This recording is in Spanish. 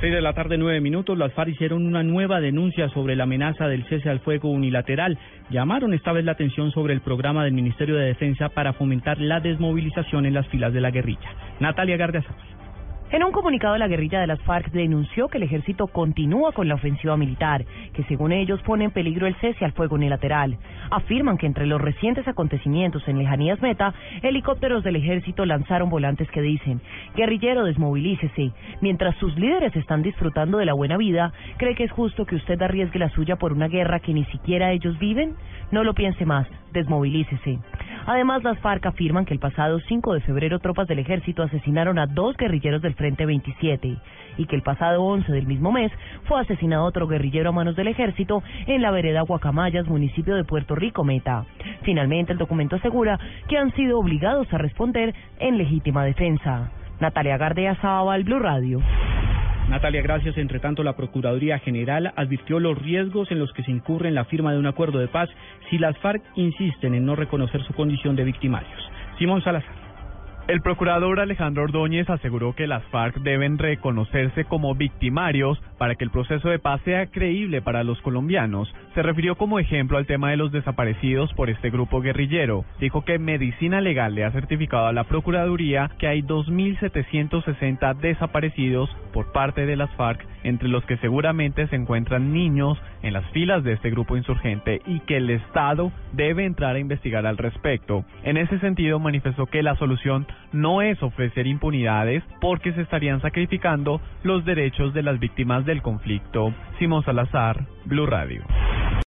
6 de la tarde, 9 minutos, las FARC hicieron una nueva denuncia sobre la amenaza del cese al fuego unilateral. Llamaron esta vez la atención sobre el programa del Ministerio de Defensa para fomentar la desmovilización en las filas de la guerrilla. Natalia Gardiazabal. En un comunicado, la guerrilla de las FARC denunció que el ejército continúa con la ofensiva militar, que según ellos pone en peligro el cese al fuego unilateral. Afirman que entre los recientes acontecimientos en lejanías meta, helicópteros del ejército lanzaron volantes que dicen, guerrillero desmovilícese. Mientras sus líderes están disfrutando de la buena vida, ¿cree que es justo que usted arriesgue la suya por una guerra que ni siquiera ellos viven? No lo piense más, desmovilícese. Además, las FARC afirman que el pasado 5 de febrero tropas del ejército asesinaron a dos guerrilleros del Frente 27 y que el pasado 11 del mismo mes fue asesinado otro guerrillero a manos del ejército en la vereda Guacamayas, municipio de Puerto Rico, Meta. Finalmente, el documento asegura que han sido obligados a responder en legítima defensa. Natalia Gardea Zabal, Blue Radio. Natalia, gracias. Entre tanto, la Procuraduría General advirtió los riesgos en los que se incurre en la firma de un acuerdo de paz si las FARC insisten en no reconocer su condición de victimarios. Simón Salazar. El procurador Alejandro Ordóñez aseguró que las FARC deben reconocerse como victimarios para que el proceso de paz sea creíble para los colombianos. Se refirió como ejemplo al tema de los desaparecidos por este grupo guerrillero. Dijo que Medicina Legal le ha certificado a la Procuraduría que hay 2.760 desaparecidos por parte de las FARC, entre los que seguramente se encuentran niños en las filas de este grupo insurgente y que el Estado debe entrar a investigar al respecto. En ese sentido, manifestó que la solución no es ofrecer impunidades porque se estarían sacrificando los derechos de las víctimas del conflicto. Simón Salazar, Blue Radio.